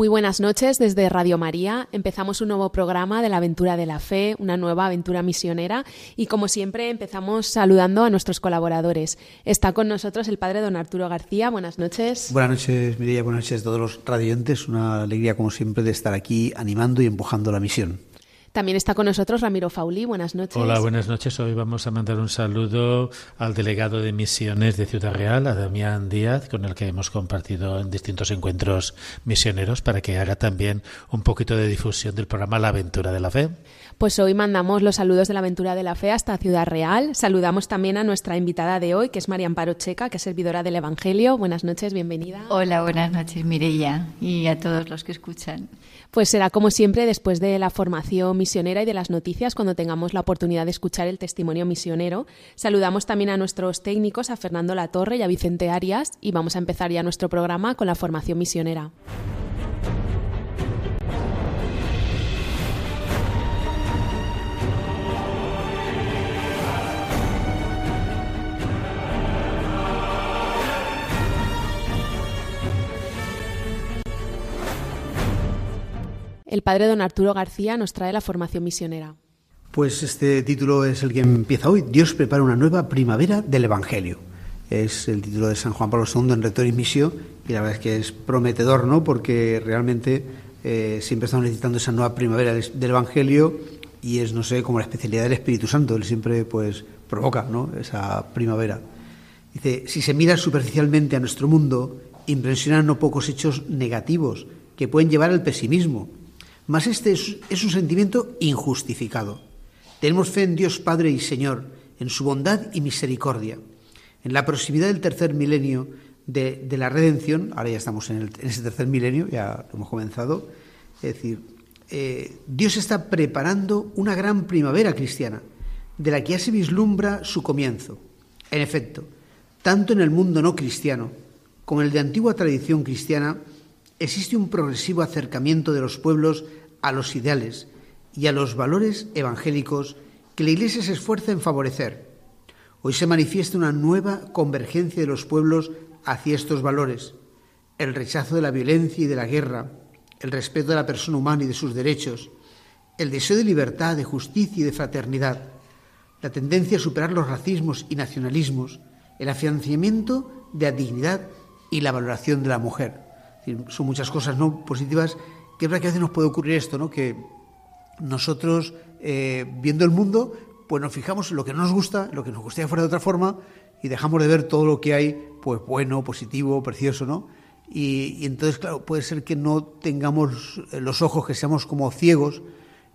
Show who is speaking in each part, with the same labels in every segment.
Speaker 1: Muy buenas noches desde Radio María. Empezamos un nuevo programa de la aventura de la fe, una nueva aventura misionera y como siempre empezamos saludando a nuestros colaboradores. Está con nosotros el padre don Arturo García. Buenas noches.
Speaker 2: Buenas noches, Mireia. Buenas noches a todos los radiantes. Una alegría como siempre de estar aquí animando y empujando la misión.
Speaker 1: También está con nosotros Ramiro Fauli. Buenas noches.
Speaker 3: Hola, buenas noches. Hoy vamos a mandar un saludo al delegado de misiones de Ciudad Real, a Damián Díaz, con el que hemos compartido en distintos encuentros misioneros, para que haga también un poquito de difusión del programa La Aventura de la Fe.
Speaker 1: Pues hoy mandamos los saludos de la Aventura de la Fe hasta Ciudad Real. Saludamos también a nuestra invitada de hoy, que es María Amparo Checa, que es servidora del Evangelio. Buenas noches, bienvenida.
Speaker 4: Hola, buenas noches, Mireia, y a todos los que escuchan.
Speaker 1: Pues será como siempre después de la formación misionera y de las noticias cuando tengamos la oportunidad de escuchar el testimonio misionero. Saludamos también a nuestros técnicos, a Fernando Latorre y a Vicente Arias, y vamos a empezar ya nuestro programa con la formación misionera. El padre don Arturo García nos trae la formación misionera.
Speaker 2: Pues este título es el que empieza hoy. Dios prepara una nueva primavera del Evangelio. Es el título de San Juan Pablo II en Rector y Misión y la verdad es que es prometedor, ¿no? Porque realmente eh, siempre estamos necesitando esa nueva primavera del, Evangelio y es, no sé, como la especialidad del Espíritu Santo. Él siempre, pues, provoca, ¿no? Esa primavera. Dice, si se mira superficialmente a nuestro mundo, impresionan no pocos hechos negativos que pueden llevar al pesimismo mas este es, un sentimiento injustificado. Tenemos fe en Dios Padre y Señor, en su bondad y misericordia. En la proximidad del tercer milenio de, la redención, ahora ya estamos en, ese tercer milenio, ya hemos comenzado, es decir, eh, Dios está preparando una gran primavera cristiana, de la que ya se vislumbra su comienzo. En efecto, tanto en el mundo no cristiano como en el de antigua tradición cristiana, existe un progresivo acercamiento de los pueblos a los ideales y a los valores evangélicos que la Iglesia se esfuerza en favorecer. Hoy se manifiesta una nueva convergencia de los pueblos hacia estos valores, el rechazo de la violencia y de la guerra, el respeto de la persona humana y de sus derechos, el deseo de libertad, de justicia y de fraternidad, la tendencia a superar los racismos y nacionalismos, el afianzamiento de la dignidad y la valoración de la mujer. Son muchas cosas no positivas que es verdad que a veces nos puede ocurrir esto, ¿no? Que nosotros, eh, viendo el mundo, pues nos fijamos en lo que no nos gusta, lo que nos gustaría fuera de otra forma, y dejamos de ver todo lo que hay, pues bueno, positivo, precioso, ¿no? Y, entonces, claro, puede ser que no tengamos los ojos, que seamos como ciegos,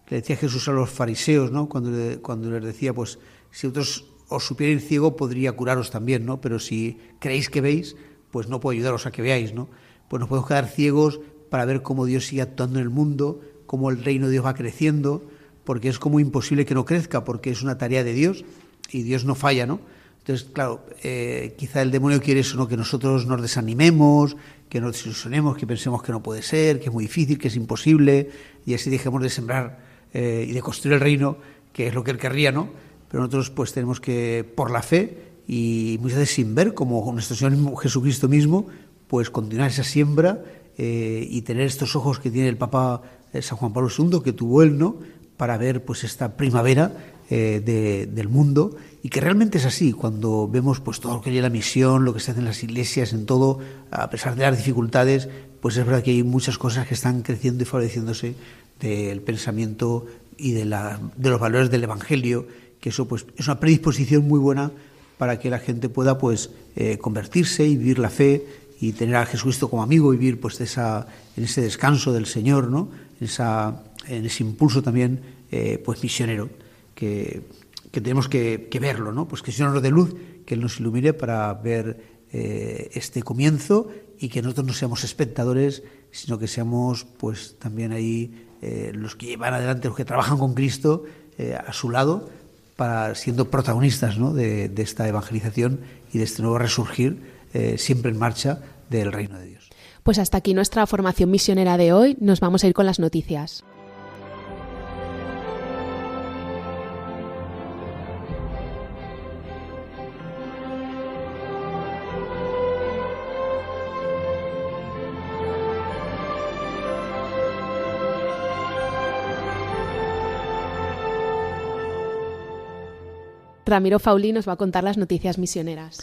Speaker 2: que le decía Jesús a los fariseos, ¿no? Cuando, le, cuando les decía, pues, si otros os supierais ciego, podría curaros también, ¿no? Pero si creéis que veis, pues no puedo ayudaros a que veáis, ¿no? Pues nos podemos quedar ciegos para ver cómo Dios sigue actuando en el mundo, cómo el reino de Dios va creciendo, porque es como imposible que no crezca, porque es una tarea de Dios y Dios no falla, ¿no? Entonces, claro, eh, quizá el demonio quiere eso, ¿no? Que nosotros nos desanimemos, que nos desilusionemos, que pensemos que no puede ser, que es muy difícil, que es imposible, y así dejemos de sembrar eh, y de construir el reino, que es lo que él querría, ¿no? Pero nosotros pues tenemos que, por la fe, y muchas veces sin ver, como nuestro Señor Jesucristo mismo, pues continuar esa siembra eh, y tener estos ojos que tiene el Papa eh, San Juan Pablo II, que tuvo él, ¿no? Para ver pues esta primavera eh, de, del mundo y que realmente es así cuando vemos pues todo lo que hay en la misión, lo que se hace en las iglesias, en todo, a pesar de las dificultades, pues es verdad que hay muchas cosas que están creciendo y favoreciéndose del pensamiento y de, la, de los valores del Evangelio, que eso pues es una predisposición muy buena para que la gente pueda pues convertirse y vivir la fe y tener a Jesucristo como amigo, vivir pues esa, en ese descanso del Señor, ¿no? en, esa, ese impulso también eh, pues misionero que, que tenemos que, verlo, ¿no? pues que el Señor nos dé luz, que Él nos ilumine para ver eh, este comienzo y que nosotros no seamos espectadores, sino que seamos pues también ahí eh, los que llevan adelante, los que trabajan con Cristo a su lado, para siendo protagonistas ¿no? de, esta evangelización y de este nuevo resurgir eh, siempre en marcha del reino de Dios.
Speaker 1: Pues hasta aquí nuestra formación misionera de hoy. Nos vamos a ir con las noticias. Ramiro Fauli nos va a contar las noticias misioneras.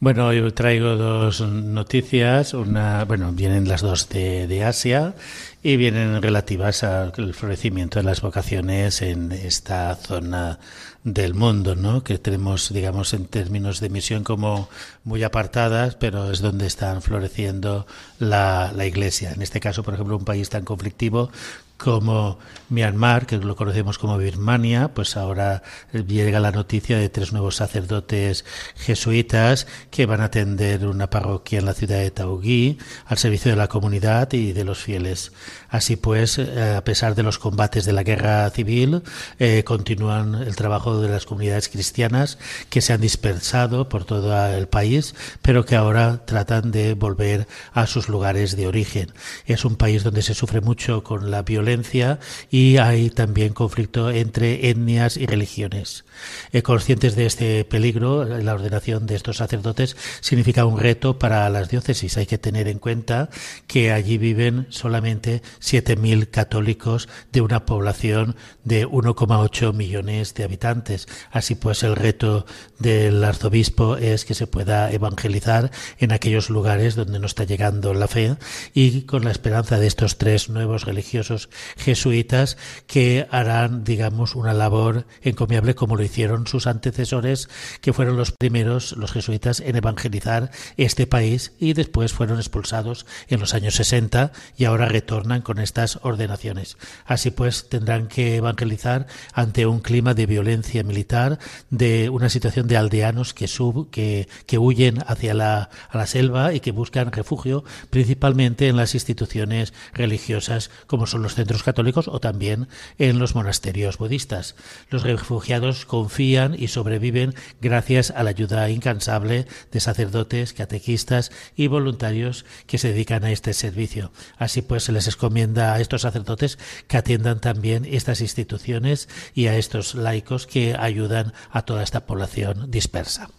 Speaker 3: Bueno, yo traigo dos noticias. Una, bueno, vienen las dos de, Asia y vienen relativas al florecimiento de las vocaciones en esta zona del mundo, ¿no? Que tenemos, digamos, en términos de misión como muy apartadas, pero es donde están floreciendo la Iglesia. En este caso, por ejemplo, un país tan conflictivo como Myanmar, que lo conocemos como Birmania, pues ahora llega la noticia de tres nuevos sacerdotes jesuitas que van a atender una parroquia en la ciudad de Taugui al servicio de la comunidad y de los fieles. Así pues, eh, a pesar de los combates de la guerra civil, eh, continúan el trabajo de las comunidades cristianas que se han dispersado por todo el país, pero que ahora tratan de volver a sus lugares de origen. Es un país donde se sufre mucho con la violencia y hay también conflicto entre etnias y religiones. Eh, conscientes de este peligro, la ordenación de estos sacerdotes significa un reto para las diócesis. Hay que tener en cuenta que allí viven solamente 7.000 católicos de una población de 1,8 millones de habitantes. Así pues, el reto del arzobispo es que se pueda evangelizar en aquellos lugares donde no está llegando la fe y con la esperanza de estos tres nuevos religiosos jesuitas que harán, digamos, una labor encomiable como lo hicieron sus antecesores, que fueron los primeros, los jesuitas, en evangelizar este país y después fueron expulsados en los años 60 y ahora retornan con estas ordenaciones. Así pues, tendrán que evangelizar ante un clima de violencia militar, de una situación de aldeanos que, sub, que, que huyen hacia la, la selva y que buscan refugio principalmente en las instituciones religiosas como son los centros católicos o también en los monasterios budistas. Los refugiados confían y sobreviven gracias a la ayuda incansable de sacerdotes, catequistas y voluntarios que se dedican a este servicio. Así pues, se les encomienda a estos sacerdotes que atiendan también estas instituciones y a estos laicos que ayudan a toda esta población dispersa.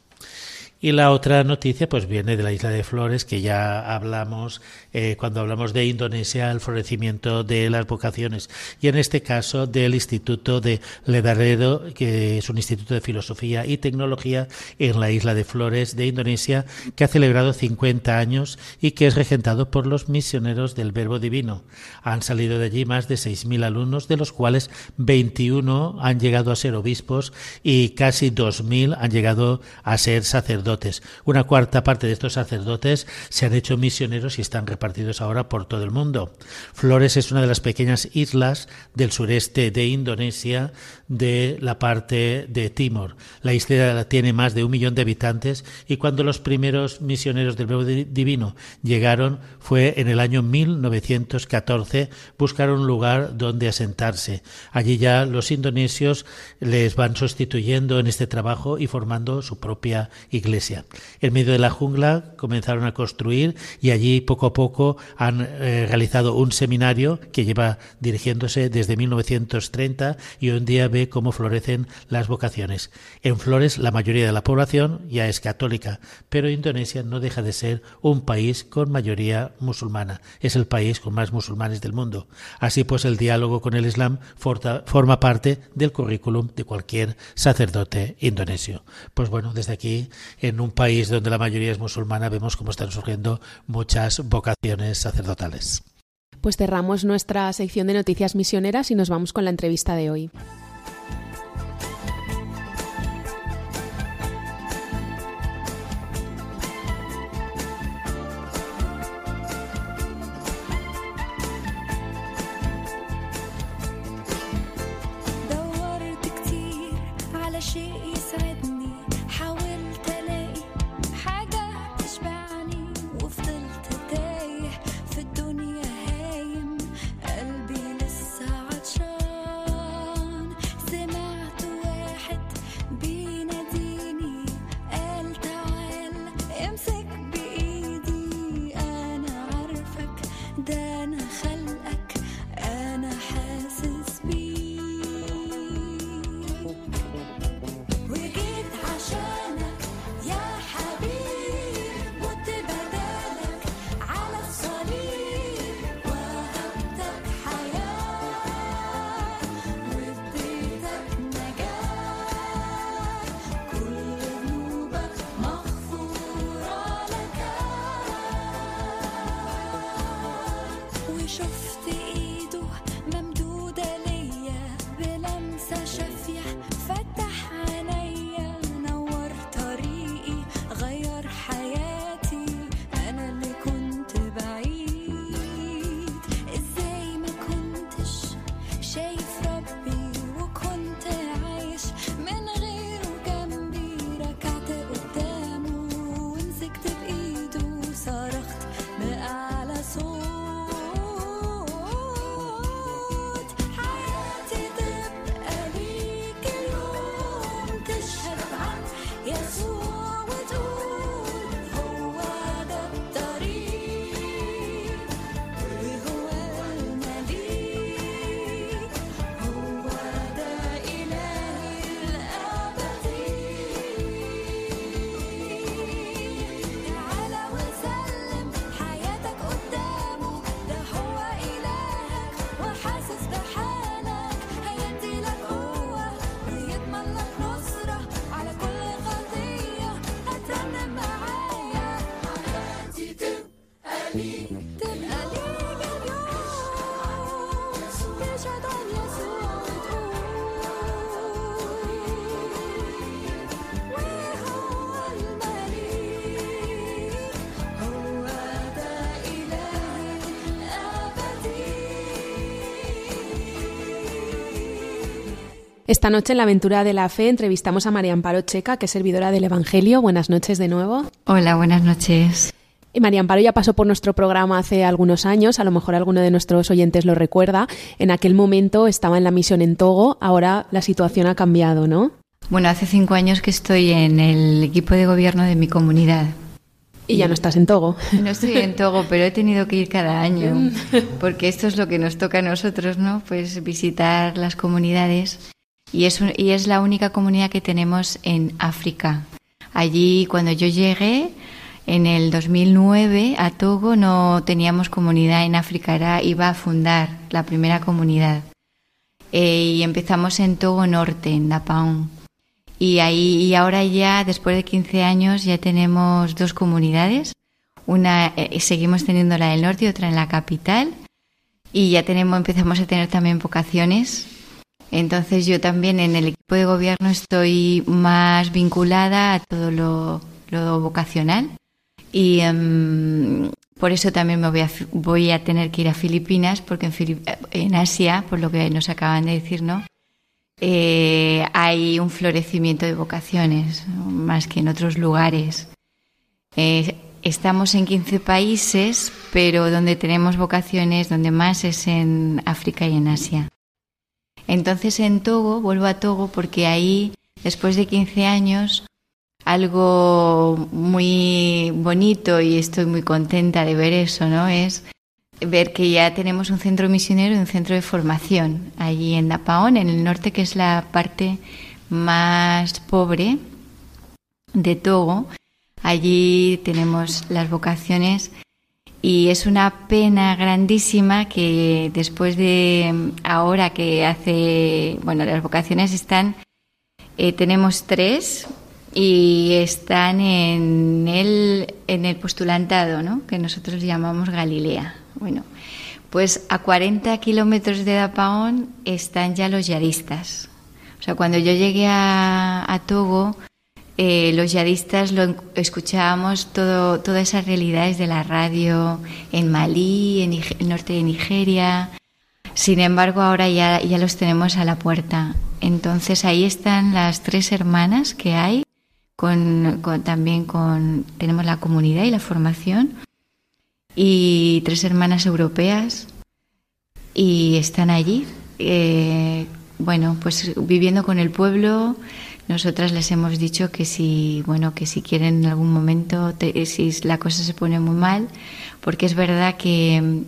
Speaker 3: Y la otra noticia pues viene de la isla de Flores, que ya hablamos eh, cuando hablamos de Indonesia, el florecimiento de las vocaciones. Y en este caso del Instituto de Ledaredo, que es un instituto de filosofía y tecnología en la isla de Flores de Indonesia, que ha celebrado 50 años y que es regentado por los misioneros del Verbo Divino. Han salido de allí más de 6.000 alumnos, de los cuales 21 han llegado a ser obispos y casi 2.000 han llegado a ser sacerdotes una cuarta parte de estos sacerdotes se han hecho misioneros y están repartidos ahora por todo el mundo. Flores es una de las pequeñas islas del sureste de Indonesia, de la parte de Timor. La isla tiene más de un millón de habitantes y cuando los primeros misioneros del Nuevo Divino llegaron fue en el año 1914, buscaron un lugar donde asentarse. Allí ya los indonesios les van sustituyendo en este trabajo y formando su propia iglesia. En medio de la jungla comenzaron a construir y allí poco a poco han eh, realizado un seminario que lleva dirigiéndose desde 1930 y hoy en día ve cómo florecen las vocaciones. En Flores la mayoría de la población ya es católica, pero Indonesia no deja de ser un país con mayoría musulmana. Es el país con más musulmanes del mundo. Así pues el diálogo con el Islam forma parte del currículum de cualquier sacerdote indonesio. Pues bueno, desde aquí en un país donde la mayoría es musulmana vemos cómo están surgiendo muchas vocaciones sacerdotales.
Speaker 1: Pues cerramos nuestra sección de noticias misioneras y nos vamos con la entrevista de hoy. Esta noche en la aventura de la fe entrevistamos a María Amparo Checa, que es servidora del Evangelio. Buenas noches de nuevo.
Speaker 4: Hola, buenas noches.
Speaker 1: Y María Amparo ya pasó por nuestro programa hace algunos años, a lo mejor alguno de nuestros oyentes lo recuerda. En aquel momento estaba en la misión en Togo, ahora la situación ha cambiado, ¿no?
Speaker 4: Bueno, hace cinco años que estoy en el equipo de gobierno de mi comunidad.
Speaker 1: Y ya no estás en Togo.
Speaker 4: No estoy en Togo, pero he tenido que ir cada año, porque esto es lo que nos toca a nosotros, ¿no? Pues visitar las comunidades y es, y es la única comunidad que tenemos en África. Allí, cuando yo llegué, en el 2009 a Togo no teníamos comunidad en África, era, iba a fundar la primera comunidad. Eh, y empezamos en Togo Norte, en Dapaon. Y ahí y ahora ya, después de 15 años, ya tenemos dos comunidades. Una eh, seguimos teniendo la del norte y otra en la capital. Y ya tenemos, empezamos a tener también vocaciones entonces yo también en el equipo de gobierno estoy más vinculada a todo lo, vocacional y em, por eso también me voy a, voy a tener que ir a Filipinas porque en, en Asia, por lo que nos acaban de decir, ¿no? Eh, hay un florecimiento de vocaciones más que en otros lugares. Eh, estamos en 15 países, pero donde tenemos vocaciones, donde más es en África y en Asia. Entonces en Togo, vuelvo a Togo porque ahí, después de 15 años, algo muy bonito y estoy muy contenta de ver eso, ¿no? Es ver que ya tenemos un centro misionero y un centro de formación allí en Dapaón, en el norte, que es la parte más pobre de Togo. Allí tenemos las vocaciones y es una pena grandísima que después de ahora que hace, bueno, las vocaciones están, eh, tenemos tres y están en el, en el postulantado, ¿no? que nosotros llamamos Galilea. Bueno, pues a 40 kilómetros de Dapaón están ya los yadistas. O sea, cuando yo llegué a, a Togo, eh, los yadistas lo escuchábamos todo, todas esas realidades de la radio en Malí, en el norte de Nigeria. Sin embargo, ahora ya, ya los tenemos a la puerta. Entonces ahí están las tres hermanas que hay, con, también con, tenemos la comunidad y la formación, y tres hermanas europeas, y están allí, eh, bueno, pues viviendo con el pueblo, nosotras les hemos dicho que si, bueno, que si quieren en algún momento, si la cosa se pone muy mal, porque es verdad que mm,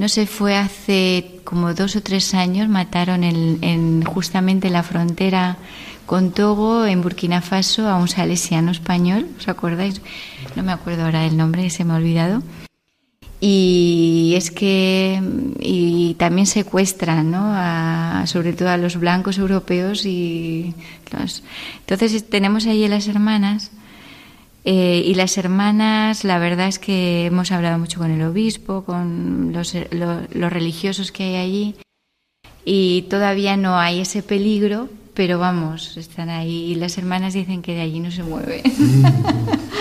Speaker 4: no se fue hace como dos o tres años, mataron en, justamente la frontera con Togo, en Burkina Faso, a un salesiano español, ¿os acordáis? No me acuerdo ahora el nombre, se me ha olvidado y es que y también secuestran ¿no? sobre todo a los blancos europeos y entonces tenemos ahí a las hermanas Eh, y las hermanas, la verdad es que hemos hablado mucho con el obispo, con los, los religiosos que hay allí, y todavía no hay ese peligro, pero vamos, están ahí. Y las hermanas dicen que de allí no se mueven.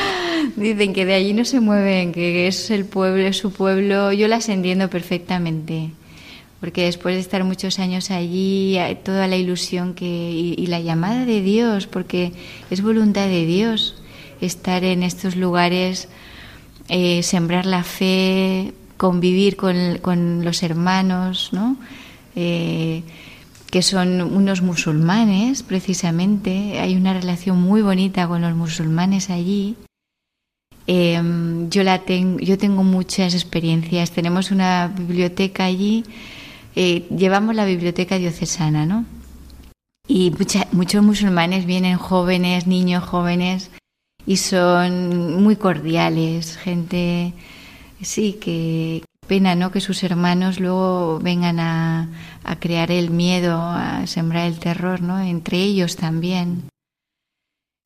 Speaker 4: dicen que de allí no se mueven, que es el pueblo, es su pueblo. Yo las entiendo perfectamente porque después de estar muchos años allí, toda la ilusión que, y, la llamada de Dios, porque es voluntad de Dios estar en estos lugares, eh, sembrar la fe, convivir con, los hermanos, ¿no? Eh, que son unos musulmanes, precisamente. Hay una relación muy bonita con los musulmanes allí. Em, yo, la tengo, yo tengo muchas experiencias. Tenemos una biblioteca allí eh, llevamos la biblioteca diocesana, ¿no? Y muchos musulmanes vienen jóvenes, niños jóvenes, y son muy cordiales, gente, sí, que pena, ¿no? Que sus hermanos luego vengan a, a crear el miedo, a sembrar el terror, ¿no? Entre ellos también.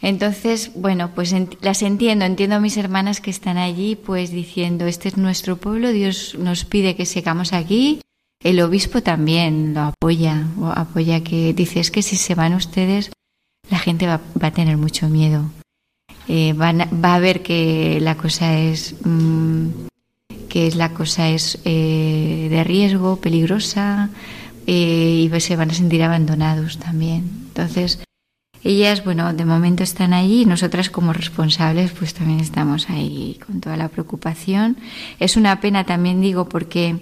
Speaker 4: Entonces, bueno, pues las entiendo, entiendo a mis hermanas que están allí, pues diciendo, este es nuestro pueblo, Dios nos pide que sigamos aquí, el obispo también lo apoya, apoya que dice es que si se van ustedes, la gente va, a tener mucho miedo. Eh, va a ver que la cosa es mm, que la cosa es eh, de riesgo, peligrosa eh, y se van a sentir abandonados también. Entonces ellas, bueno, de momento están allí y nosotras como responsables pues también estamos ahí con toda la preocupación. Es una pena también digo porque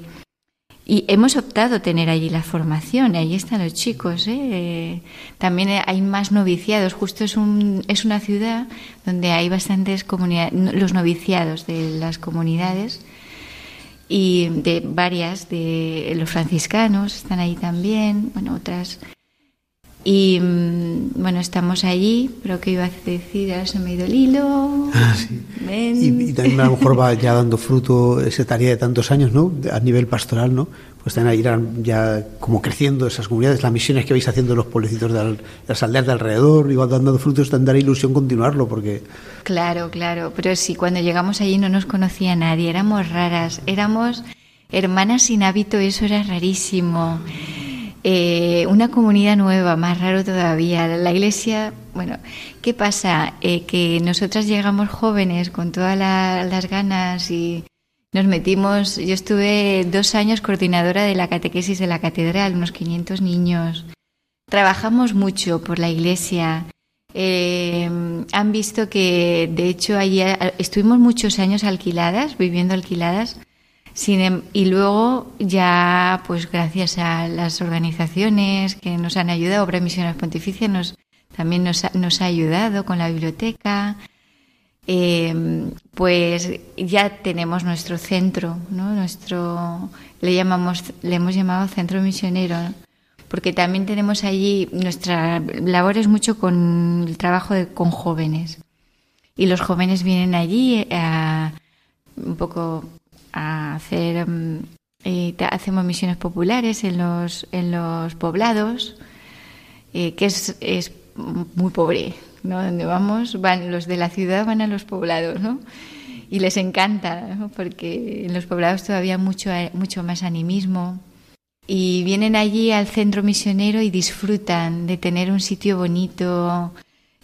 Speaker 4: y hemos optado tener allí la formación, y allí están los chicos. ¿eh? También hay más noviciados, justo es, un, es una ciudad donde hay bastantes comunidades, los noviciados de las comunidades y de varias, de los franciscanos están ahí también, bueno, otras. Y mm, bueno, estamos allí, pero que iba a decir, ahora se me ha ido el hilo.
Speaker 2: Ah, sí. Y, también a lo mejor va ya dando fruto esa tarea de tantos años, ¿no? A nivel pastoral, ¿no? Pues también irán ya como creciendo esas comunidades, las misiones que vais haciendo los pueblecitos de, las aldeas de alrededor, igual dando frutos, tendrá ilusión continuarlo, porque...
Speaker 4: Claro, claro, pero sí, cuando llegamos allí no nos conocía nadie, éramos raras, éramos hermanas sin hábito, eso era rarísimo. Eh, una comunidad nueva, más raro todavía. La iglesia, bueno, ¿qué pasa? Eh, que nosotras llegamos jóvenes con todas las ganas y nos metimos. Yo estuve dos años coordinadora de la catequesis de la catedral, unos 500 niños. Trabajamos mucho por la iglesia. Eh, han visto que, de hecho, allí estuvimos muchos años alquiladas, viviendo alquiladas Em, y luego ya, pues gracias a las organizaciones que nos han ayudado, Obra Misiones Pontificia nos, también nos, nos ha ayudado con la biblioteca, em, pues ya tenemos nuestro centro, ¿no? Nuestro, le llamamos, le hemos llamado centro misionero, porque también tenemos allí, nuestra labor es mucho con el trabajo de, con jóvenes. Y los jóvenes vienen allí a, un poco a hacer mm, hacemos misiones populares en los en los poblados eh, que es, es muy pobre no donde vamos van los de la ciudad van a los poblados no y les encanta porque en los poblados todavía mucho mucho más animismo. Y vienen allí al centro misionero y disfrutan de tener un sitio bonito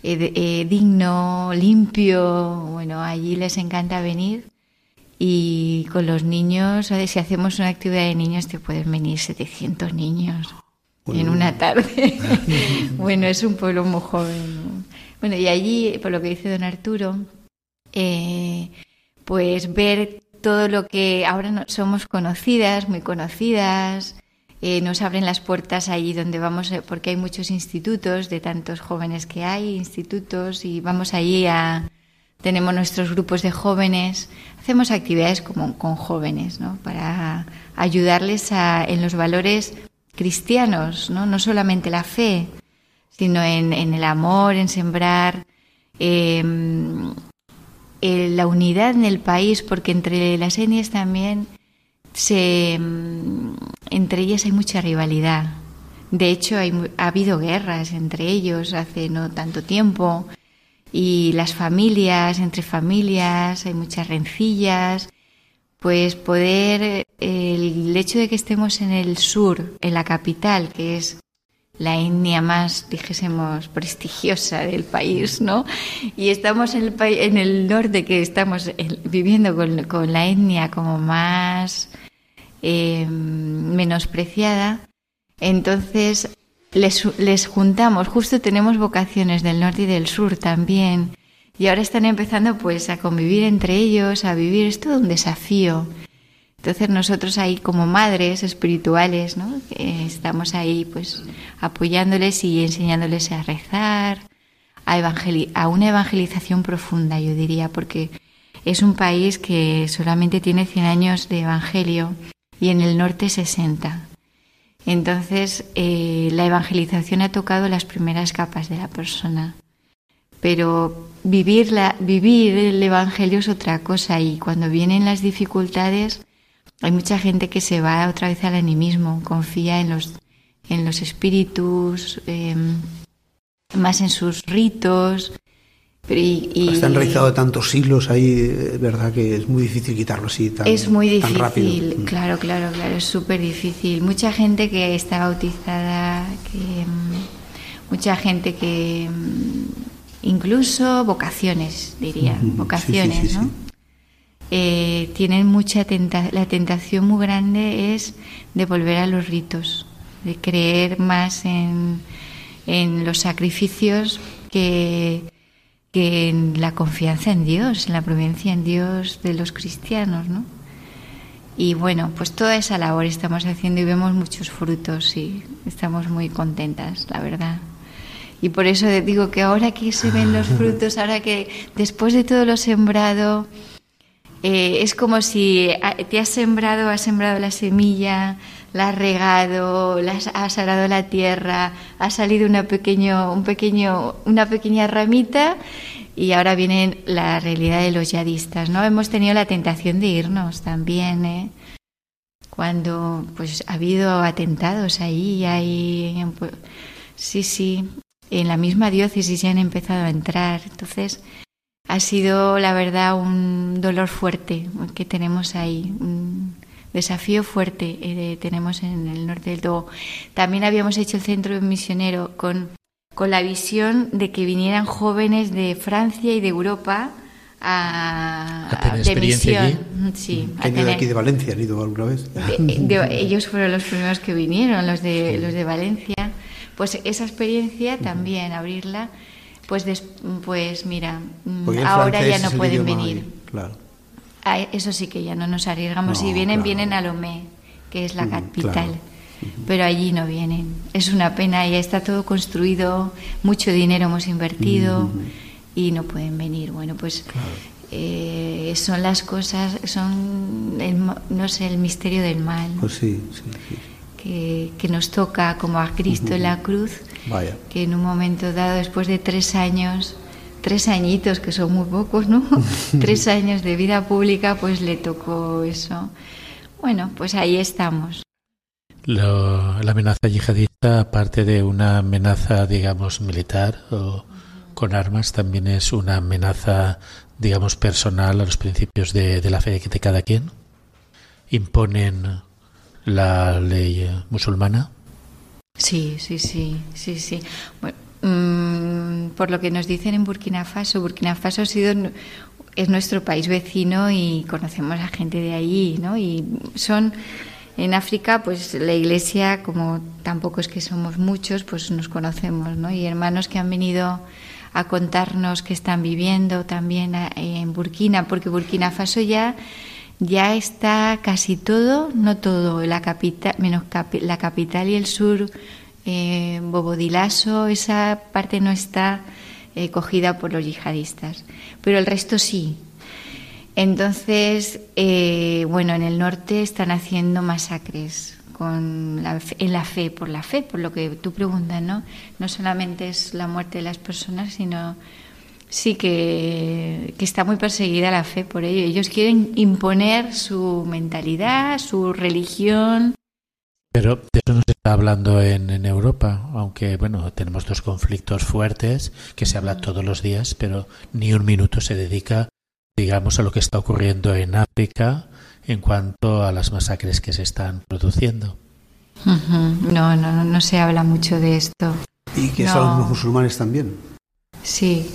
Speaker 4: eh, eh, digno limpio. Bueno allí les encanta venir y con los niños, si hacemos una actividad de niños, te pueden venir 700 niños en una tarde. bueno, es un pueblo muy joven. Bueno, y allí, por lo que dice don Arturo, eh, pues ver todo lo que ahora somos conocidas, muy conocidas, eh, nos abren las puertas allí donde vamos, eh, porque hay muchos institutos de tantos jóvenes que hay, institutos, y vamos allí a, tenemos nuestros grupos de jóvenes, hacemos actividades como con jóvenes, ¿no? Para ayudarles a, en los valores cristianos, ¿no? No solamente la fe, sino en, el amor, en sembrar em, la unidad en el país, porque entre las etnias también se, em, entre ellas hay mucha rivalidad. De hecho, hay, ha habido guerras entre ellos hace no tanto tiempo y las familias, entre familias, hay muchas rencillas, pues poder, el hecho de que estemos en el sur, en la capital, que es la etnia más, dijésemos, prestigiosa del país, ¿no? Y estamos en el, en el norte, que estamos viviendo con, la etnia como más eh, menospreciada, entonces les, les juntamos, justo tenemos vocaciones del norte y del sur también, y ahora están empezando pues a convivir entre ellos, a vivir, es todo un desafío. Entonces nosotros ahí como madres espirituales, ¿no? estamos ahí pues apoyándoles y enseñándoles a rezar, a, a una evangelización profunda, yo diría, porque es un país que solamente tiene 100 años de evangelio y en el norte 60. Entonces eh, la evangelización ha tocado las primeras capas de la persona, pero vivir, vivir el evangelio es otra cosa y cuando vienen las dificultades hay mucha gente que se va otra vez al animismo, confía en los, en los espíritus, em, más en sus ritos.
Speaker 2: Y, Está enraizado tantos siglos ahí, ¿verdad? Que es muy difícil quitarlo así tan
Speaker 4: Es muy
Speaker 2: difícil,
Speaker 4: mm. claro, claro, claro, es súper difícil. Mucha gente que está bautizada, que, em, mucha gente que em, incluso vocaciones, diría, vocaciones, ¿no? Eh, tienen mucha tentación, la tentación muy grande es de volver a los ritos, de creer más en, en los sacrificios que, que, en la confianza en Dios, en la providencia en Dios de los cristianos, ¿no? Y bueno, pues toda esa labor estamos haciendo y vemos muchos frutos y estamos muy contentas, la verdad. Y por eso digo que ahora que se ven los frutos, ahora que después de todo lo sembrado, eh, es como si ah, te has sembrado, has sembrado la semilla, la has regado, la has, arado la tierra, ha salido una, pequeño, un pequeño, una pequeña ramita y ahora viene la realidad de los yadistas, ¿no? Hemos tenido la tentación de irnos también, ¿eh? Cuando pues ha habido atentados ahí, hay, sí, sí, en la misma diócesis ya han empezado a entrar, entonces ha sido, la verdad, un dolor fuerte que tenemos ahí, desafío fuerte eh, tenemos en el norte del Togo. También habíamos hecho el centro misionero con, con la visión de que vinieran jóvenes de Francia y de Europa a,
Speaker 3: de misión.
Speaker 4: Sí,
Speaker 2: ¿Han ido aquí de Valencia? ¿Han ido alguna vez?
Speaker 4: ellos fueron los primeros que vinieron, los de, los de Valencia. Pues esa experiencia también, abrirla pues, pues mira, mm, ahora ya no pueden venir.
Speaker 2: claro.
Speaker 4: Eso sí que ya no nos arriesgamos. si vienen, vienen a Lomé, que es la capital. Pero allí no vienen. Es una pena, ya está todo construido, mucho dinero hemos invertido y no pueden venir. Bueno, pues eh, son las cosas, son, no sé, el misterio del mal.
Speaker 2: Pues sí, sí, sí.
Speaker 4: Que, que, nos toca como a Cristo en la cruz que en un momento dado, después de tres años, tres añitos, que son muy pocos, ¿no? tres años de vida pública, pues le tocó eso. Bueno, pues ahí estamos.
Speaker 3: la amenaza yihadista, aparte de una amenaza, digamos, militar o con armas, también es una amenaza, digamos, personal a los principios de, de la fe de cada quien. Imponen la ley musulmana.
Speaker 4: Sí, sí, sí, sí, sí. Mm, por lo que nos dicen en Burkina Faso, Burkina Faso ha sido es nuestro país vecino y conocemos a gente de allí, ¿no? Y son en África, pues la Iglesia, como tampoco es que somos muchos, pues nos conocemos, ¿no? Y hermanos que han venido a contarnos que están viviendo también en Burkina, porque Burkina Faso ya ya está casi todo, no todo, la capital, menos la capital y el sur, eh, Bobodilaso, esa parte no está eh, cogida por los yihadistas, pero el resto sí. Entonces, eh, bueno, en el norte están haciendo masacres con la, en la fe, por la fe, por lo que tú preguntas, ¿no? No solamente es la muerte de las personas, sino sí que, está muy perseguida la fe por ello. Ellos quieren imponer su mentalidad, su religión.
Speaker 3: Pero eso nos está hablando en, en, Europa, aunque bueno, tenemos dos conflictos fuertes que se habla todos los días, pero ni un minuto se dedica, digamos, a lo que está ocurriendo en África en cuanto a las masacres que se están produciendo.
Speaker 4: No, no, no se habla mucho de esto.
Speaker 2: Y que son los musulmanes también.
Speaker 4: Sí,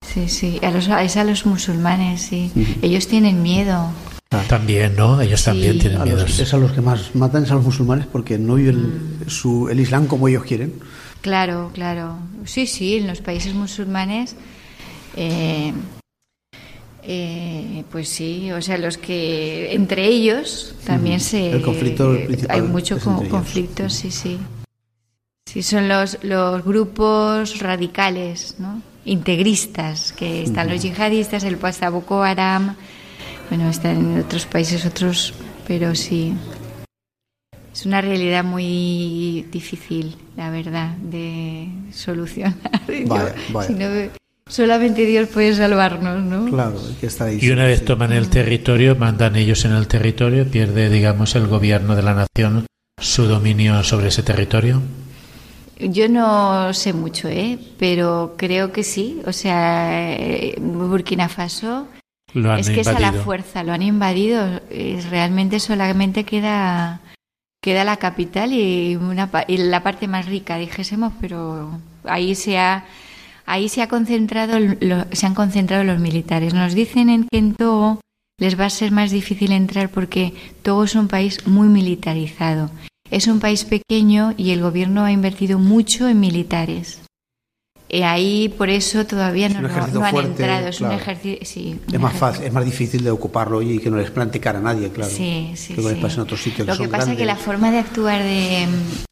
Speaker 4: sí, sí. A los, es a los musulmanes, sí. Ellos tienen miedo.
Speaker 3: También, ¿no? Ellos también tienen miedo.
Speaker 2: Es a los que más matan, es a los musulmanes porque no viven mm. su, el Islam como ellos quieren.
Speaker 4: Claro, claro. Sí, sí, en los países musulmanes. Eh, eh, pues sí, o sea, los que entre ellos también se.
Speaker 2: El conflicto
Speaker 4: Hay mucho conflicto, sí, sí. Sí, son los, los grupos radicales, ¿no? Integristas, que están los yihadistas, el Pasta Boko Haram, bueno, están en otros países otros, pero sí. Es una realidad muy difícil, la verdad, de solucionar. solamente Dios puede salvarnos, ¿no?
Speaker 2: Claro, que está ahí.
Speaker 3: Y una vez toman el territorio, mandan ellos en el territorio, pierde, digamos, el gobierno de la nación su dominio sobre ese territorio.
Speaker 4: Yo no sé mucho, ¿eh? pero creo que sí. O sea, eh, Burkina Faso es que es a la fuerza, lo han invadido. Realmente solamente queda queda la capital y, una, y la parte más rica, dijésemos, pero ahí se ha ahí se ha concentrado se han concentrado los militares. Nos dicen en que en Togo les va a ser más difícil entrar porque Togo es un país muy militarizado. Es un país pequeño y el gobierno ha invertido mucho en militares. Y ahí por eso todavía no, han entrado. Es un ejército.
Speaker 2: es más fácil, es más difícil de ocuparlo y que no les plante cara a nadie, claro.
Speaker 4: Sí, sí.
Speaker 2: Que pasa en otros sitios.
Speaker 4: Lo que, pasa es que la forma de actuar de,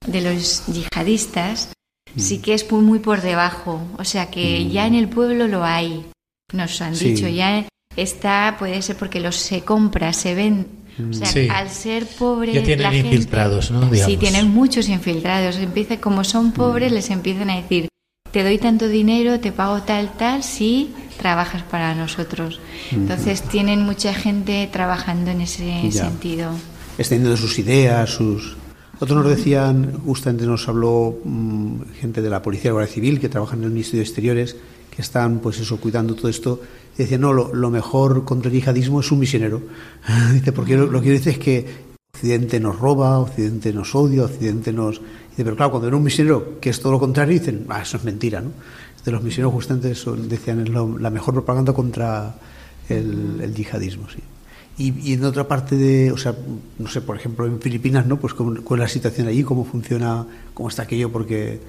Speaker 4: de los yihadistas mm. sí que es muy, muy, por debajo. O sea que mm. ya en el pueblo lo hay. Nos han dicho, ya está, puede ser porque los se compra, se ven o sea, al ser pobres.
Speaker 3: Ya tienen infiltrados, ¿no?
Speaker 4: Sí, tienen muchos infiltrados. Empieza, como son pobres, les empiezan a decir: te doy tanto dinero, te pago tal, tal, si trabajas para nosotros. Entonces, tienen mucha gente trabajando en ese sentido.
Speaker 2: Extendiendo sus ideas, sus. Otros nos decían, justamente nos habló mm, gente de la Policía Guardia Civil que trabaja en el Ministerio de Exteriores, que están, pues eso, cuidando todo esto y decía, no, lo, mejor contra el yihadismo es un misionero. Dice, porque lo, que dice es que Occidente nos roba, Occidente nos odia, Occidente nos... Pero claro, cuando era un misionero, que es todo lo contrario, dicen, ah, eso es mentira, ¿no? De los misioneros justamente son, decían, es la mejor propaganda contra el, yihadismo, sí. Y, en otra parte de, o sea, no sé, por ejemplo, en Filipinas, ¿no? Pues cuál es la situación allí, cómo funciona, cómo está aquello, porque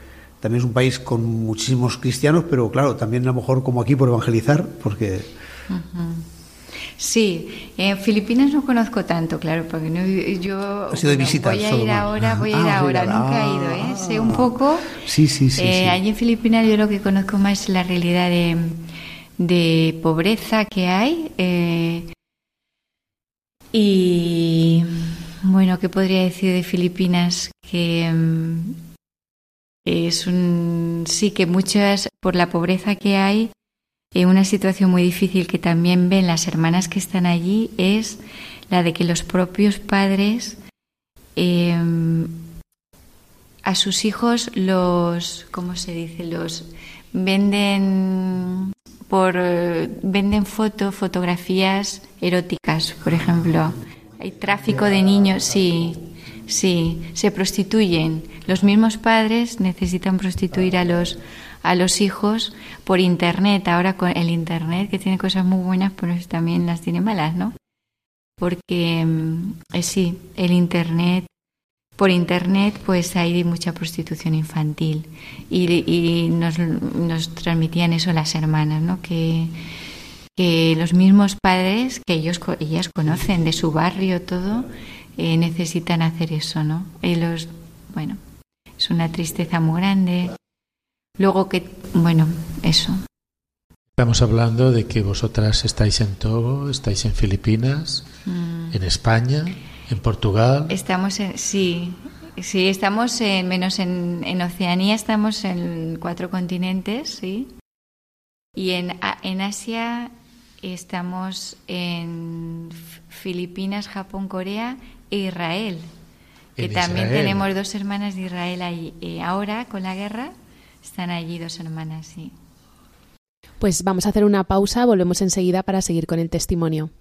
Speaker 2: también es un país con muchísimos cristianos, pero claro, también a lo mejor como aquí por evangelizar, porque...
Speaker 4: Sí, en Filipinas no conozco tanto, claro, porque no, yo
Speaker 2: sido visita,
Speaker 4: voy a ir ahora, voy a ir ah, ahora, nunca he ido, ¿eh? sé un poco.
Speaker 2: Sí, sí, sí,
Speaker 4: eh, Allí en Filipinas yo lo que conozco más es la realidad de, de pobreza que hay eh, y bueno, ¿qué podría decir de Filipinas? Que mm, es un sí que muchas por la pobreza que hay en una situación muy difícil que también ven las hermanas que están allí es la de que los propios padres em, a sus hijos los cómo se dice los venden por venden fotos fotografías eróticas por ejemplo hay tráfico de niños sí Sí, se prostituyen. Los mismos padres necesitan prostituir a los a los hijos por internet. Ahora con el internet que tiene cosas muy buenas, pero también las tiene malas, ¿no? Porque eh, sí, el internet por internet pues hay mucha prostitución infantil y, nos, nos, transmitían eso las hermanas, ¿no? Que, que los mismos padres que ellos ellas conocen de su barrio todo eh, necesitan hacer eso, ¿no? Y los, bueno, es una tristeza muy grande. Luego que, bueno, eso.
Speaker 3: Estamos hablando de que vosotras estáis en Togo, estáis en Filipinas, mm. en España, en Portugal.
Speaker 4: Estamos en, sí, sí, estamos en, menos en, en Oceanía, estamos en cuatro continentes, sí. Y en, en Asia estamos en Filipinas, Japón, Corea Israel. que también tenemos dos hermanas de Israel ahí. Eh, ahora, con la guerra, están allí dos hermanas, sí.
Speaker 5: Pues vamos a hacer una pausa, volvemos enseguida para seguir con el testimonio.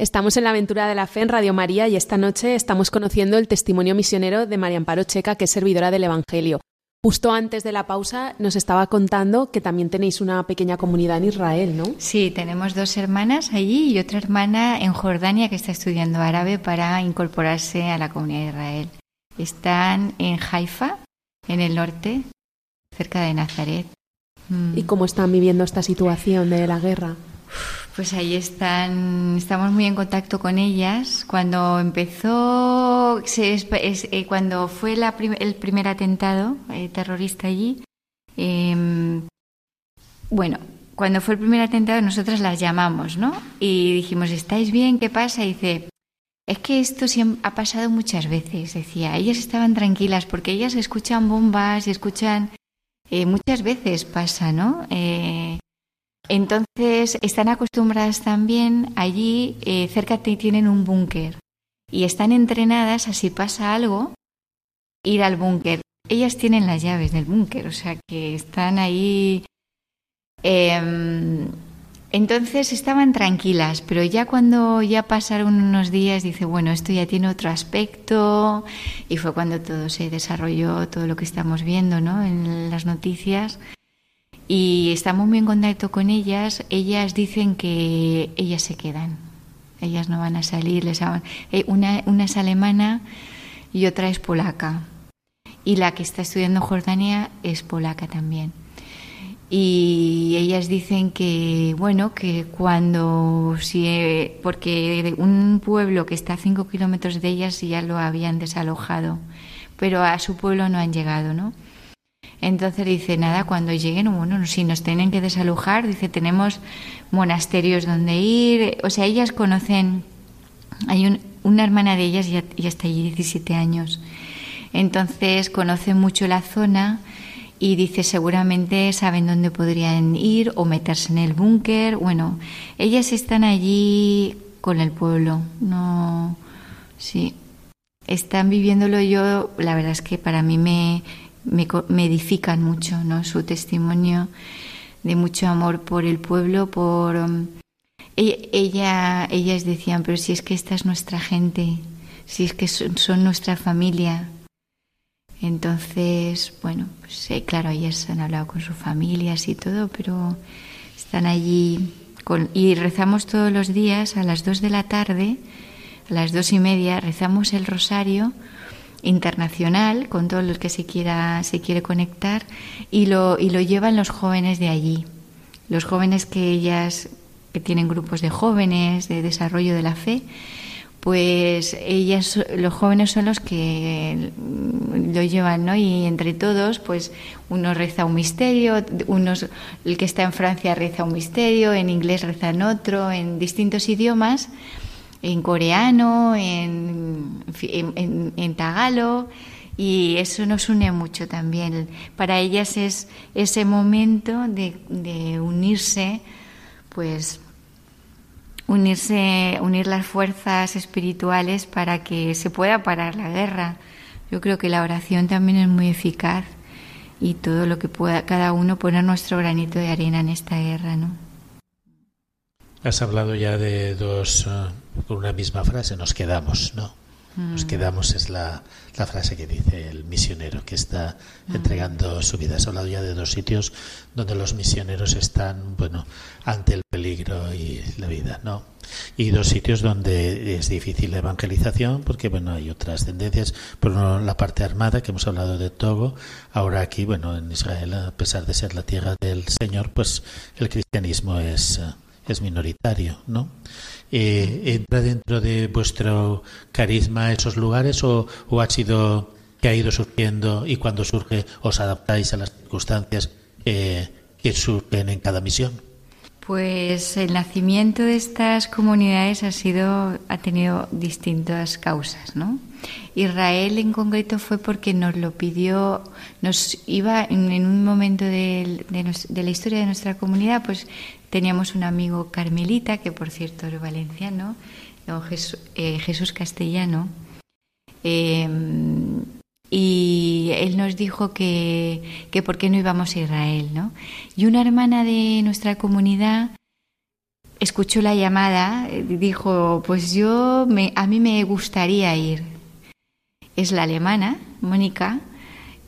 Speaker 5: Estamos en la aventura de la fe en Radio María y esta noche estamos conociendo el testimonio misionero de María Amparo Checa, que es servidora del Evangelio. Justo antes de la pausa nos estaba contando que también tenéis una pequeña comunidad en Israel, ¿no?
Speaker 4: Sí, tenemos dos hermanas allí y otra hermana en Jordania que está estudiando árabe para incorporarse a la comunidad de Israel. Están en Haifa, en el norte, cerca de Nazaret.
Speaker 5: ¿Y cómo están viviendo esta situación de la guerra?
Speaker 4: Pues ahí están, estamos muy en contacto con ellas. Cuando empezó, eh, cuando fue el primer atentado eh, terrorista allí, em, bueno, cuando fue el primer atentado nosotras las llamamos, ¿no? Y dijimos, ¿estáis bien? ¿Qué pasa? Y dice, es que esto ha pasado muchas veces, decía. Ellas estaban tranquilas porque ellas escuchan bombas y escuchan... Eh, muchas veces pasa, ¿no? Entonces están acostumbradas también allí, eh, cerca tienen un búnker y están entrenadas a si pasa algo, ir al búnker. Ellas tienen las llaves del búnker, o sea que están ahí. Em, entonces estaban tranquilas, pero ya cuando ya pasaron unos días, dice, bueno, esto ya tiene otro aspecto, y fue cuando todo se desarrolló, todo lo que estamos viendo ¿no? en las noticias y estamos muy en contacto con ellas. Ellas dicen que ellas se quedan, ellas no van a salir. Les eh, una, una es alemana y otra es polaca. Y la que está estudiando Jordania es polaca también. Y ellas dicen que, bueno, que cuando, si, porque un pueblo que está a cinco kilómetros de ellas ya lo habían desalojado, pero a su pueblo no han llegado, ¿no? Entonces dice, nada, cuando lleguen, bueno, si nos tienen que desalojar, dice, tenemos monasterios donde ir. O sea, ellas conocen, hay una hermana de ellas ya está allí 17 años. Entonces conoce mucho la zona y dice seguramente saben dónde podrían ir o meterse en el búnker. Bueno, ellas están allí con el pueblo, no, sí, están viviéndolo yo. La verdad es que para mí me me, edifican mucho, ¿no? Su testimonio de mucho amor por el pueblo, por um, e-, ella, ellas decían, pero si es que esta es nuestra gente, si es que son, nuestra familia. Entonces, bueno, pues, claro, ellas han hablado con sus familias y todo, pero están allí y rezamos todos los días a las dos de la tarde, a las dos y media, rezamos el rosario internacional con todo el que se quiera se quiere conectar y lo y lo llevan los jóvenes de allí. Los jóvenes que ellas que tienen grupos de jóvenes de desarrollo de la fe pues ellas los jóvenes son los que lo llevan no y entre todos pues uno reza un misterio unos el que está en Francia reza un misterio en inglés rezan otro en distintos idiomas en coreano, en, en, tagalo, y eso nos une mucho también. Para ellas es ese momento de, de unirse, pues unirse, unir las fuerzas espirituales para que se pueda parar la guerra. Yo creo que la oración también es muy eficaz y todo lo que pueda cada uno poner nuestro granito de arena en esta guerra, ¿no?
Speaker 3: Has hablado ya de dos, eh, con una misma frase, nos quedamos, ¿no? Nos mm. quedamos es la, la, frase que dice el misionero que está mm. entregando su vida. Has hablado ya de dos sitios donde los misioneros están, bueno, ante el peligro y la vida, ¿no? Y dos sitios donde es difícil la evangelización porque, bueno, hay otras tendencias. Por uno, la parte armada, que hemos hablado de Togo. Ahora aquí, bueno, en Israel, a pesar de ser la tierra del Señor, pues el cristianismo es eh, es minoritario, ¿no? Eh, ¿Entra dentro de vuestro carisma esos lugares o, ha sido que ha ido surgiendo y cuando surge os adaptáis a las circunstancias eh, que surgen en cada misión?
Speaker 4: Pues el nacimiento de estas comunidades ha sido ha tenido distintas causas, ¿no? Israel en concreto fue porque nos lo pidió, nos iba en, un momento de, la historia de nuestra comunidad, pues Teníamos un amigo carmelita, que por cierto era valenciano, don eh, Jesús, Castellano, em, y él nos dijo que, que por qué no íbamos a Israel, ¿no? Y una hermana de nuestra comunidad escuchó la llamada, y dijo, pues yo, me, a mí me gustaría ir. Es la alemana, Mónica,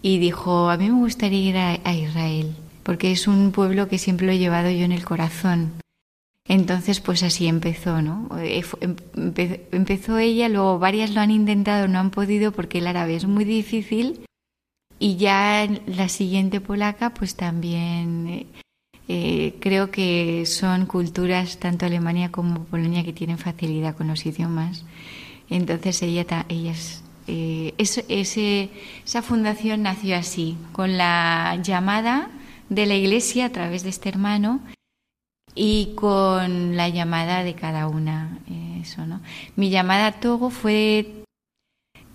Speaker 4: y dijo, a mí me gustaría ir a Israel porque es un pueblo que siempre lo he llevado yo en el corazón. Entonces, pues así empezó, ¿no? Eh, em, empezó ella, luego varias lo han intentado, no han podido porque el árabe es muy difícil. Y ya la siguiente polaca, pues también eh, eh, creo que son culturas, tanto Alemania como Polonia, que tienen facilidad con los idiomas. Entonces ella, ella esa fundación nació así, con la llamada de la Iglesia a través de este hermano y con la llamada de cada una. Eso, ¿no? Mi llamada a Togo fue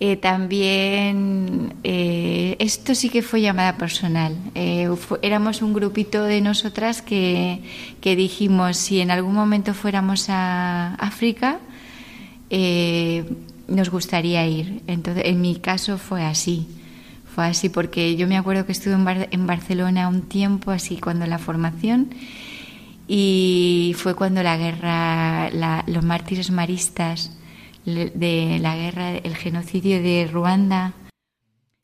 Speaker 4: eh, también, eh, esto sí que fue llamada personal. Eh, éramos un grupito de nosotras que, que, dijimos, si en algún momento fuéramos a África, nos gustaría ir. Entonces, en mi caso fue así así, porque yo me acuerdo que estuve en, Barcelona un tiempo, así cuando la formación, y fue cuando la guerra, los mártires maristas de la guerra, el genocidio de Ruanda,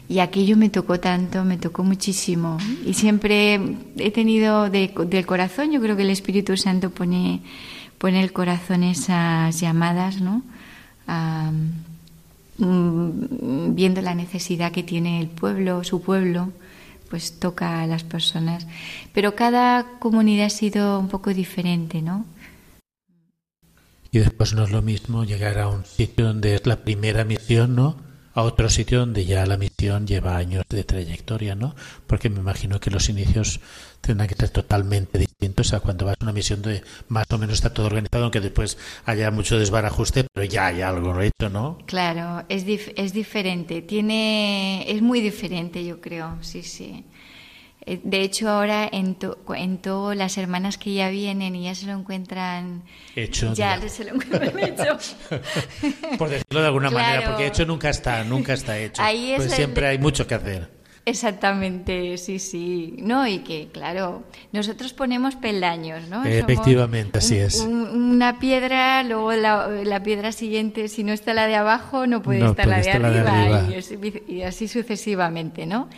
Speaker 4: y aquello me tocó tanto, me tocó muchísimo. Y siempre he tenido del corazón, yo creo que el Espíritu Santo pone, pone el corazón esas llamadas, ¿no? Mm, viendo la necesidad que tiene el pueblo, su pueblo, pues toca a las personas. Pero cada comunidad ha sido un poco diferente, ¿no?
Speaker 3: Y después no es lo mismo llegar a un sitio donde es la primera misión, ¿no? A otro sitio donde ya la misión lleva años de trayectoria, ¿no? Porque me imagino que los inicios tendrán que ser totalmente distintos a cuando vas a una misión de más o menos está todo organizado, aunque después haya mucho desbarajuste, pero ya hay algo hecho, ¿no?
Speaker 4: Claro, es, es diferente, tiene, es muy diferente, yo creo, sí, sí. Eh, de hecho, ahora en, en todo las hermanas que ya vienen y ya se lo encuentran
Speaker 3: hecho.
Speaker 4: Ya se lo encuentran hecho.
Speaker 3: Por decirlo de alguna manera, porque hecho nunca está, nunca está hecho. Ahí pues siempre hay mucho que hacer.
Speaker 4: Exactamente, sí, sí. No, y que, claro, nosotros ponemos peldaños, ¿no?
Speaker 3: Efectivamente, así es.
Speaker 4: una piedra, luego la, piedra siguiente, si no está la de abajo, no puede estar, la, de arriba, Y, así sucesivamente, ¿no?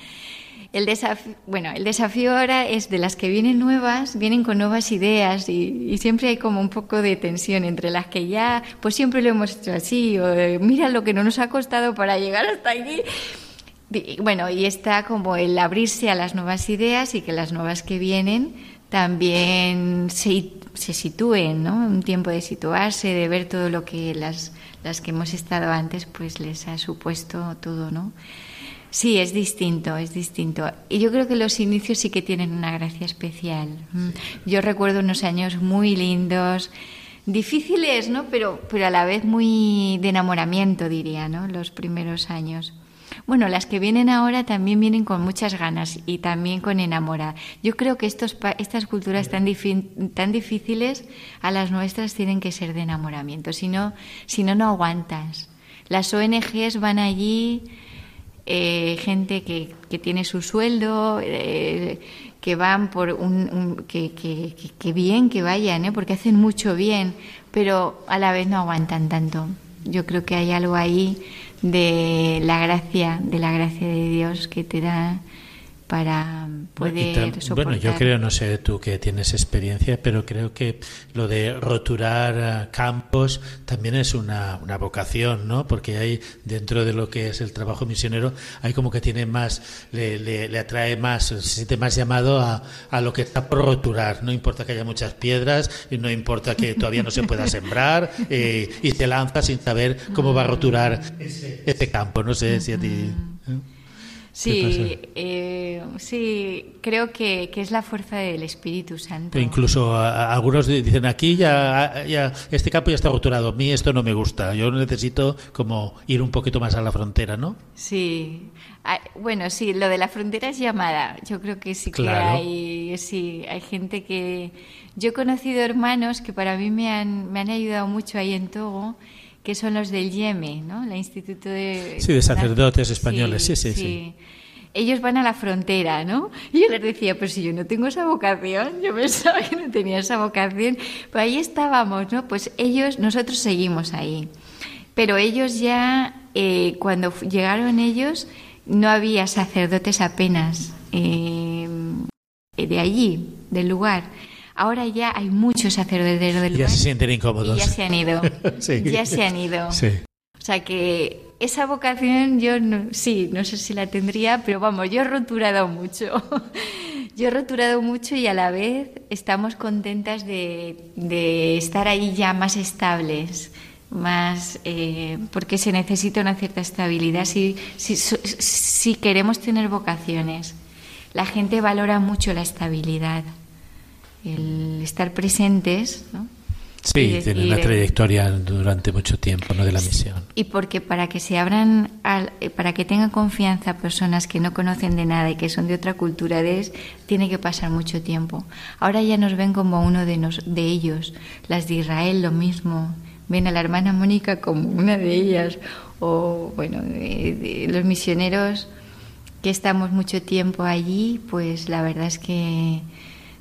Speaker 4: El desafío, bueno, el desafío ahora es de las que vienen nuevas, vienen con nuevas ideas y, y, siempre hay como un poco de tensión entre las que ya, pues siempre lo hemos hecho así, o eh, mira lo que no nos ha costado para llegar hasta aquí bueno, y está como el abrirse a las nuevas ideas y que las nuevas que vienen también se, se sitúen, ¿no? Un tiempo de situarse, de ver todo lo que las, las que hemos estado antes pues les ha supuesto todo, ¿no? Sí, es distinto, es distinto. Y yo creo que los inicios sí que tienen una gracia especial. Mm. Yo recuerdo unos años muy lindos, difíciles, ¿no? Pero, pero a la vez muy de enamoramiento, diría, ¿no? Los primeros años. Bueno, las que vienen ahora también vienen con muchas ganas y también con enamorar. Yo creo que estos, estas culturas tan, tan difíciles a las nuestras tienen que ser de enamoramiento, si no, si no, no aguantas. Las ONGs van allí, eh, gente que, que, tiene su sueldo, eh, que van por un, que, que, que, bien que vayan, ¿eh? porque hacen mucho bien, pero a la vez no aguantan tanto. Yo creo que hay algo ahí de la gracia, de la gracia de Dios que te da para poder
Speaker 3: Bueno, yo creo, no sé tú que tienes experiencia, pero creo que lo de roturar eh, campos también es una, una vocación, ¿no? Porque hay dentro de lo que es el trabajo misionero, hay como que tiene más, le, le, atrae más, se siente más llamado a, a, lo que está por roturar. No importa que haya muchas piedras, y no importa que todavía no se pueda sembrar, eh, y te lanza sin saber cómo va a roturar ese, ese campo. No sé si a ti. ¿eh?
Speaker 4: Sí, eh, sí, creo que, es la fuerza del Espíritu Santo.
Speaker 3: incluso algunos dicen aquí ya, ya este campo ya está roturado, a mí esto no me gusta, yo necesito como ir un poquito más a la frontera, ¿no?
Speaker 4: Sí, ah, bueno, sí, lo de la frontera es llamada. Yo creo que sí que hay, sí, hay gente que yo he conocido hermanos que para mí me han, me han ayudado mucho ahí en Togo que son los del YEME, ¿no? La Instituto de...
Speaker 3: Sí, de sacerdotes españoles, sí sí, sí,
Speaker 4: Ellos van a la frontera, ¿no? Y yo les decía, pero si yo no tengo esa vocación, yo pensaba que no tenía esa vocación, pues ahí estábamos, ¿no? Pues ellos, nosotros seguimos ahí. Pero ellos ya, eh, cuando llegaron ellos, no había sacerdotes apenas eh, de allí, del lugar. Ahora ya hay muchos sacerdotes del lugar.
Speaker 3: Ya se sienten incómodos.
Speaker 4: ya se han ido. Ya se han ido. Sí. O sea que esa vocación yo sí, no sé si la tendría, pero vamos, yo he roturado mucho. yo he roturado mucho y a la vez estamos contentas de, de estar ahí ya más estables más eh, porque se necesita una cierta estabilidad si, si, si queremos tener vocaciones. La gente valora mucho la estabilidad el estar presentes, ¿no?
Speaker 3: Sí, tiene una trayectoria durante mucho tiempo, ¿no? De la misión.
Speaker 4: Y porque para que se abran, eh, para que tengan confianza personas que no conocen de nada y que son de otra cultura, de, tiene que pasar mucho tiempo. Ahora ya nos ven como uno de, nos, de ellos. Las de Israel lo mismo. Ven a la hermana Mónica como una de ellas. O, bueno, los misioneros que estamos mucho tiempo allí, pues la verdad es que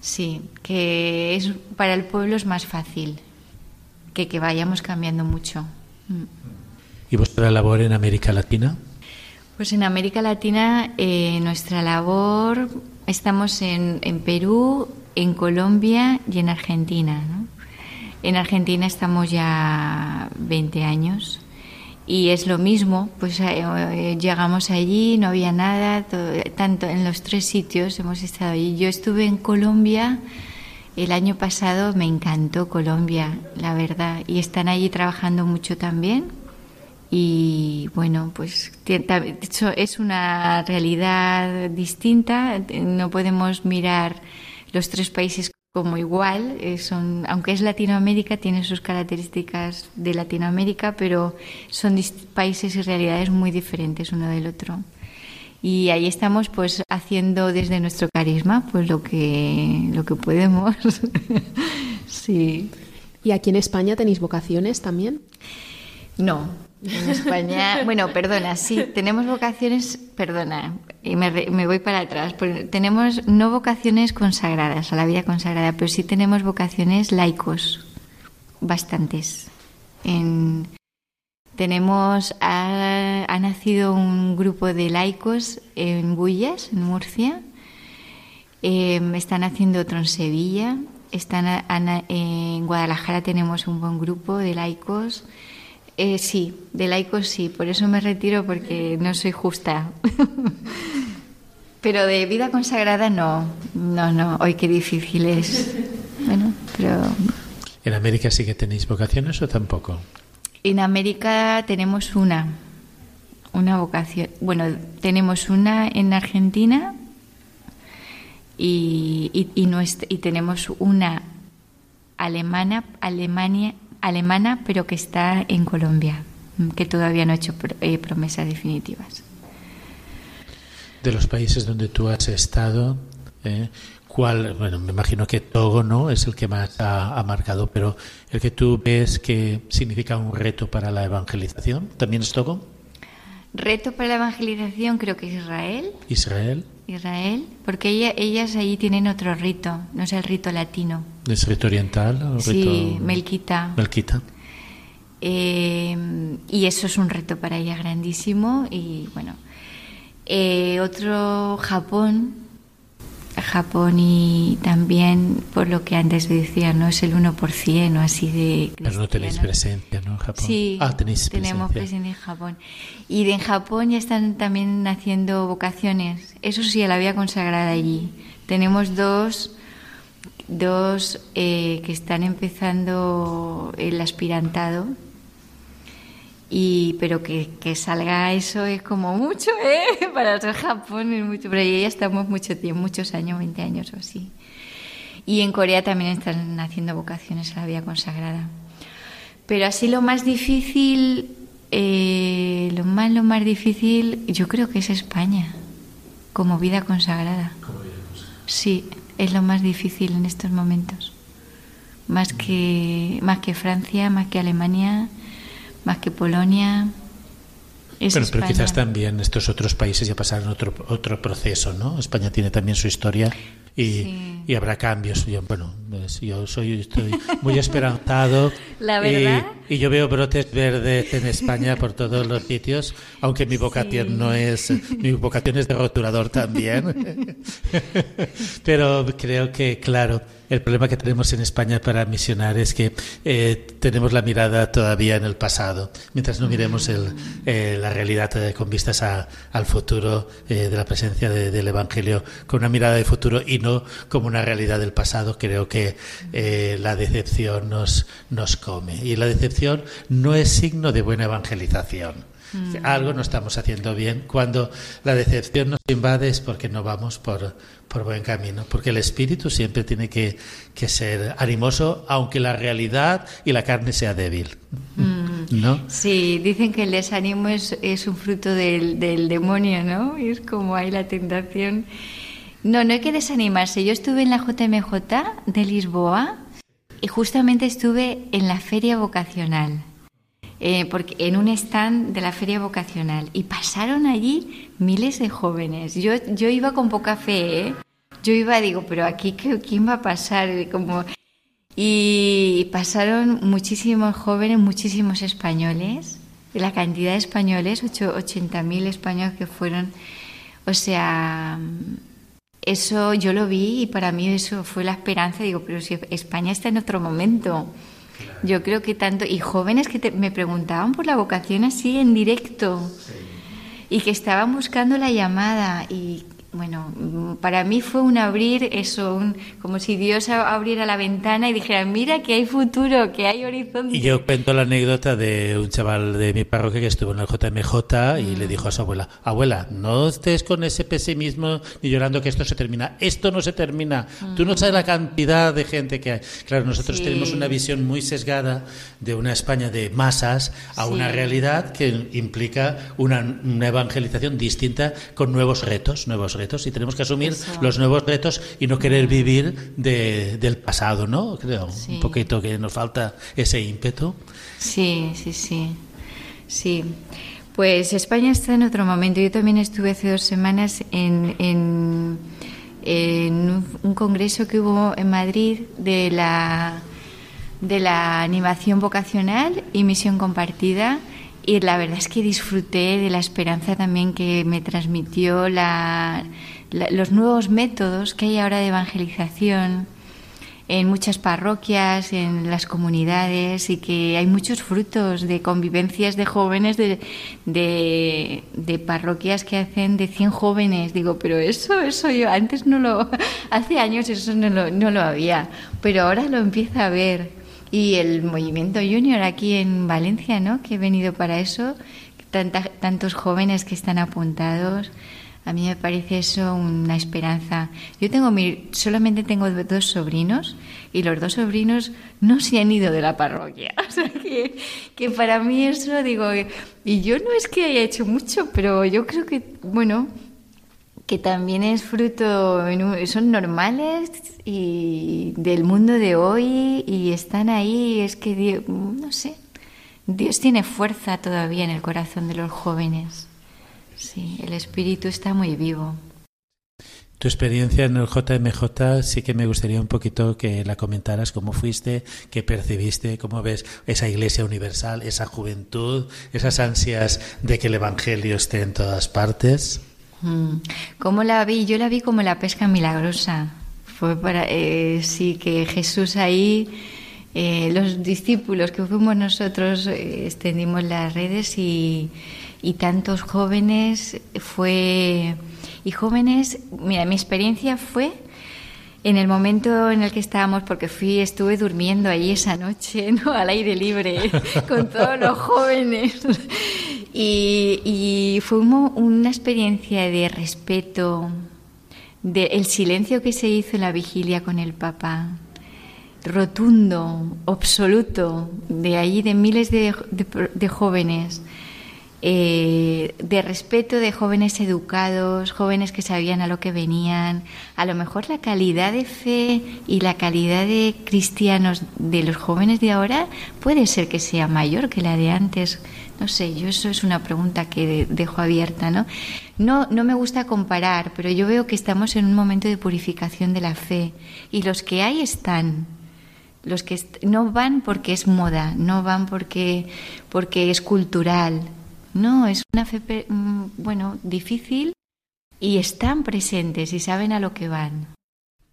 Speaker 4: Sí, que es para el pueblo es más fácil que que vayamos cambiando mucho. Mm.
Speaker 3: ¿Y vuestra labor en América Latina?
Speaker 4: Pues en América Latina eh, nuestra labor estamos en, en, Perú, en Colombia y en Argentina. ¿no? En Argentina estamos ya 20 años y es lo mismo, pues eh, eh, llegamos allí, no había nada, tanto en los tres sitios hemos estado allí. Yo estuve en Colombia el año pasado, me encantó Colombia, la verdad, y están allí trabajando mucho también. Y bueno, pues es una realidad distinta, no podemos mirar los tres países como igual, eh, son, aunque es Latinoamérica, tiene sus características de Latinoamérica, pero son países y realidades muy diferentes uno del otro. Y ahí estamos pues haciendo desde nuestro carisma pues lo que lo que podemos. sí.
Speaker 1: ¿Y aquí en España tenéis vocaciones también?
Speaker 4: No, en España, bueno, perdona, sí, tenemos vocaciones, perdona, y me, me voy para atrás, tenemos no vocaciones consagradas, a la vida consagrada, pero sí tenemos vocaciones laicos, bastantes. En, tenemos, ha, nacido un grupo de laicos en Bullas, en Murcia, eh, están haciendo otro en Sevilla, están en Guadalajara tenemos un buen grupo de laicos. Eh, sí, de laicos sí, por eso me retiro porque no soy justa. pero de vida consagrada no, no, no, hoy qué difícil es. Bueno, pero...
Speaker 3: ¿En América sí que tenéis vocaciones o tampoco?
Speaker 4: En América tenemos una, una vocación. Bueno, tenemos una en Argentina y, y, y tenemos una alemana, Alemania, alemana, pero que está en Colombia, que todavía no ha hecho eh, promesas definitivas.
Speaker 3: De los países donde tú has estado, eh, ¿cuál? Bueno, me imagino que Togo no es el que más ha, ha, marcado, pero el que tú ves que significa un reto para la evangelización, ¿también es Togo?
Speaker 4: Reto para la evangelización creo que Israel.
Speaker 3: Israel.
Speaker 4: Israel, porque ella, ellas ahí tienen otro rito, no es el rito latino.
Speaker 3: ¿Es rito oriental? O
Speaker 4: sí,
Speaker 3: rito...
Speaker 4: melquita.
Speaker 3: Melquita.
Speaker 4: Eh, y eso es un reto para ella grandísimo. Y bueno, eh, otro Japón, Japón y también, por lo que antes decía, no es el 1% o así de...
Speaker 3: Pero no tenéis presencia, ¿no? En Japón.
Speaker 4: Sí,
Speaker 3: ah, tenéis
Speaker 4: tenemos
Speaker 3: presencia.
Speaker 4: en Japón. Y de en Japón ya están también haciendo vocaciones. Eso sí, a la vida consagrada allí. Tenemos dos, dos eh, que están empezando el aspirantado y pero que, que, salga eso es como mucho, ¿eh? Para el Japón es mucho, pero ya estamos mucho tiempo, muchos años, 20 años o así. Y en Corea también están haciendo vocaciones a la vida consagrada. Pero así lo más difícil, eh, lo más, lo más difícil, yo creo que es España, como vida consagrada.
Speaker 3: Como vida consagrada.
Speaker 4: Sí, es lo más difícil en estos momentos. Más que, más que Francia, más que Alemania más que Polonia. Es
Speaker 3: pero, pero quizás también estos otros países ya pasaron otro, otro proceso, ¿no? España tiene también su historia y,
Speaker 4: Sí.
Speaker 3: y habrá cambios. Yo, bueno, pues yo soy estoy muy esperanzado
Speaker 4: La verdad.
Speaker 3: y, y yo veo brotes verdes en España por todos los sitios, aunque mi vocación
Speaker 4: Sí.
Speaker 3: no es mi vocación es de rotulador también. Pero creo que claro, el problema que tenemos en España para misionar es que eh, tenemos la mirada todavía en el pasado, mientras no miremos el, eh, la realidad eh, con vistas a, al futuro eh, de la presencia de- del Evangelio con una mirada de futuro y no como una realidad del pasado. Creo que eh, la decepción nos, nos come y la decepción no es signo de buena evangelización. Algo no estamos haciendo bien. Cuando la decepción nos invade es porque no vamos por, por buen camino. Porque el espíritu siempre tiene que, que ser animoso, aunque la realidad y la carne sea débil. ¿No?
Speaker 4: Sí, dicen que el desánimo es, es un fruto del, del demonio, ¿no? Es como hay la tentación. No, no hay que desanimarse. Yo estuve en la JMJ de Lisboa justamente estuve en la feria vocacional. eh, porque en un stand de la feria vocacional y pasaron allí miles de jóvenes. Yo, yo iba con poca fe, ¿eh? Yo iba, digo, pero aquí ¿qué- quién va a pasar, como y pasaron muchísimos jóvenes, muchísimos españoles, la cantidad de españoles, ocho- 80.000 españoles que fueron, o sea, eso yo lo vi y para mí eso fue la esperanza, digo, pero si España está en otro momento. Yo creo que tanto, y jóvenes que te- me preguntaban por la vocación así en directo y que estaban buscando la llamada y bueno, mm, para mí fue un abrir eso, un- como si Dios abriera la ventana y dijera, mira que hay futuro, que hay horizonte.
Speaker 3: Y yo cuento la anécdota de un chaval de mi parroquia que estuvo en el JMJ y le dijo a su abuela, abuela, no estés con ese pesimismo ni llorando que esto se termina. Esto no se termina. Tú no sabes la cantidad de gente que hay. Claro, nosotros
Speaker 4: Sí.
Speaker 3: tenemos una visión muy sesgada de una España de masas a
Speaker 4: Sí.
Speaker 3: una realidad que implica una, una evangelización distinta con nuevos retos, nuevos retos. Y tenemos que asumir
Speaker 4: Eso.
Speaker 3: los nuevos retos y no querer vivir de- del pasado, ¿no? Creo
Speaker 4: Sí.
Speaker 3: un poquito que nos falta ese ímpetu.
Speaker 4: Sí, sí, sí. Sí, pues España está en otro momento. Yo también estuve hace dos semanas en, en, un congreso que hubo en Madrid de la, de la animación vocacional y misión compartida. Y la verdad es que disfruté de la esperanza también que me transmitió la, los nuevos métodos que hay ahora de evangelización en muchas parroquias, en las comunidades y que hay muchos frutos de convivencias de jóvenes de, de, parroquias que hacen de 100 jóvenes. Digo, pero eso, eso yo antes no lo, hace años eso no lo, no lo había, pero ahora lo empieza a ver. Y el movimiento junior aquí en Valencia, ¿no? Que he venido para eso, tantos jóvenes que están apuntados. A mí me parece eso una esperanza. Yo tengo mi, solamente tengo dos sobrinos y los dos sobrinos no se han ido de la parroquia. O sea que, que para mí eso digo, y yo no es que haya hecho mucho, pero yo creo que, bueno, que también es fruto, son normales y del mundo de hoy y están ahí, es que, Dios, no sé, Dios tiene fuerza todavía en el corazón de los jóvenes. Sí, el espíritu está muy vivo.
Speaker 3: Tu experiencia en el JMJ sí que me gustaría un poquito que la comentaras, cómo fuiste, qué percibiste, cómo ves esa iglesia universal, esa juventud, esas ansias de que el Evangelio esté en todas partes.
Speaker 4: Mm. ¿Cómo la vi? Yo la vi como la pesca milagrosa. Fue para, eh, sí, que Jesús ahí, eh, los discípulos que fuimos nosotros, eh, extendimos las redes y y tantos jóvenes fue y jóvenes mira mi experiencia fue en el momento en el que estábamos porque fui estuve durmiendo ahí esa noche no al aire libre con todos los jóvenes y, fue una experiencia de respeto de el silencio que se hizo en la vigilia con el Papa rotundo absoluto de allí de miles de, de jóvenes eh, de respeto de jóvenes educados, jóvenes que sabían a lo que venían. A lo mejor la calidad de fe y la calidad de cristianos de los jóvenes de ahora puede ser que sea mayor que la de antes. No sé, yo eso es una pregunta que dejo abierta, ¿no? No, no me gusta comparar, pero yo veo que estamos en un momento de purificación de la fe y los que hay están, los que no van porque es moda, no van porque, porque es cultural, no, es una fe, mm, bueno, difícil y están presentes y saben a lo que van.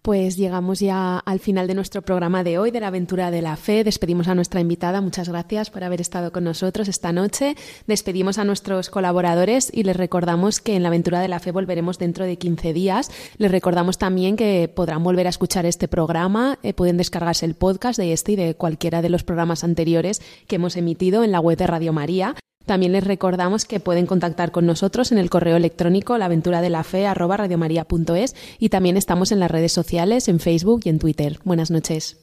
Speaker 1: Pues llegamos ya al final de nuestro programa de hoy, de la aventura de la fe. Despedimos a nuestra invitada. Muchas gracias por haber estado con nosotros esta noche. Despedimos a nuestros colaboradores y les recordamos que en la aventura de la fe volveremos dentro de 15 días. Les recordamos también que podrán volver a escuchar este programa. Eh, pueden descargarse el podcast de este y de cualquiera de los programas anteriores que hemos emitido en la web de Radio María. También les recordamos que pueden contactar con nosotros en el correo electrónico laventuradelafe@radiomaria.es y también estamos en las redes sociales, en Facebook y en Twitter. Buenas noches.